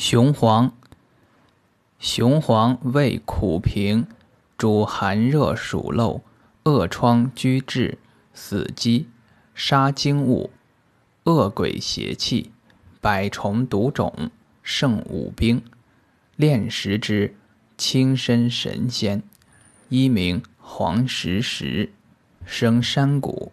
雄黄雄黄味苦平主寒热暑漏恶疮居滞死鸡杀精物恶鬼邪气百虫毒肿胜五兵炼石之轻身神仙一名黄石石生山谷。